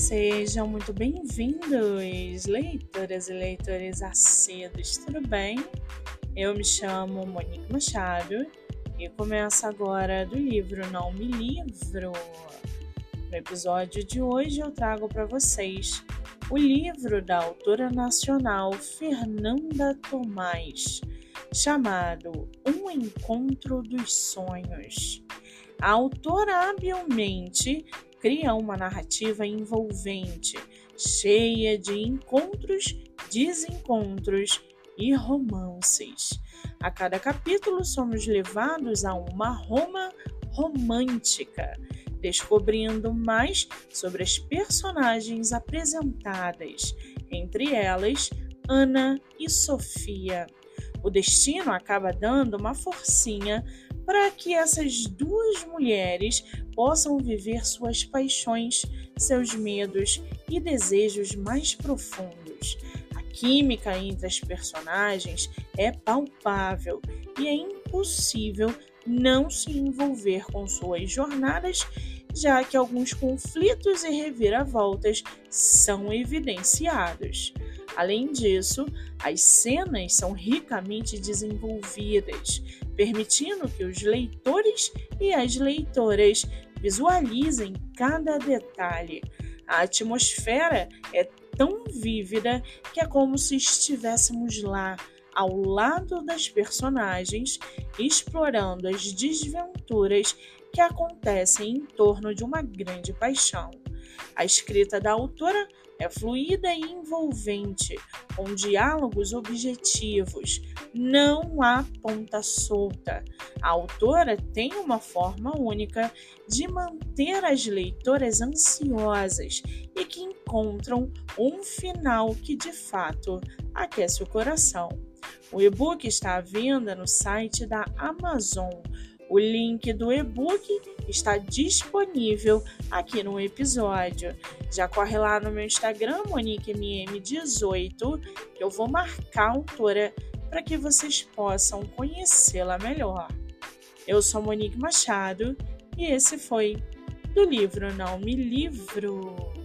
Sejam muito bem-vindos, leitoras e leitores acedos, tudo bem? Eu me chamo Monique Machado e começo agora do livro Não Me Livro. No episódio de hoje eu trago para vocês o livro da autora nacional Fernanda Tomás, chamado Um Encontro dos Sonhos. A autora habilmente cria uma narrativa envolvente, cheia de encontros, desencontros e romances. A cada capítulo somos levados a uma Roma romântica, descobrindo mais sobre as personagens apresentadas, entre elas Ana e Sofia. O destino acaba dando uma forcinha para que essas duas mulheres possam viver suas paixões, seus medos e desejos mais profundos. A química entre as personagens é palpável e é impossível não se envolver com suas jornadas, já que alguns conflitos e reviravoltas são evidenciados. Além disso, as cenas são ricamente desenvolvidas, permitindo que os leitores e as leitoras visualizem cada detalhe. A atmosfera é tão vívida que é como se estivéssemos lá, ao lado das personagens, explorando as desventuras que acontecem em torno de uma grande paixão. A escrita da autora é fluida e envolvente, com diálogos objetivos. Não há ponta solta. A autora tem uma forma única de manter as leitoras ansiosas e que encontram um final que de fato aquece o coração. O e-book está à venda no site da Amazon. O link do e-book está disponível aqui no episódio. Já corre lá no meu Instagram, MoniqueMM18, que eu vou marcar a autora para que vocês possam conhecê-la melhor. Eu sou Monique Machado e esse foi do livro Não Me Livro.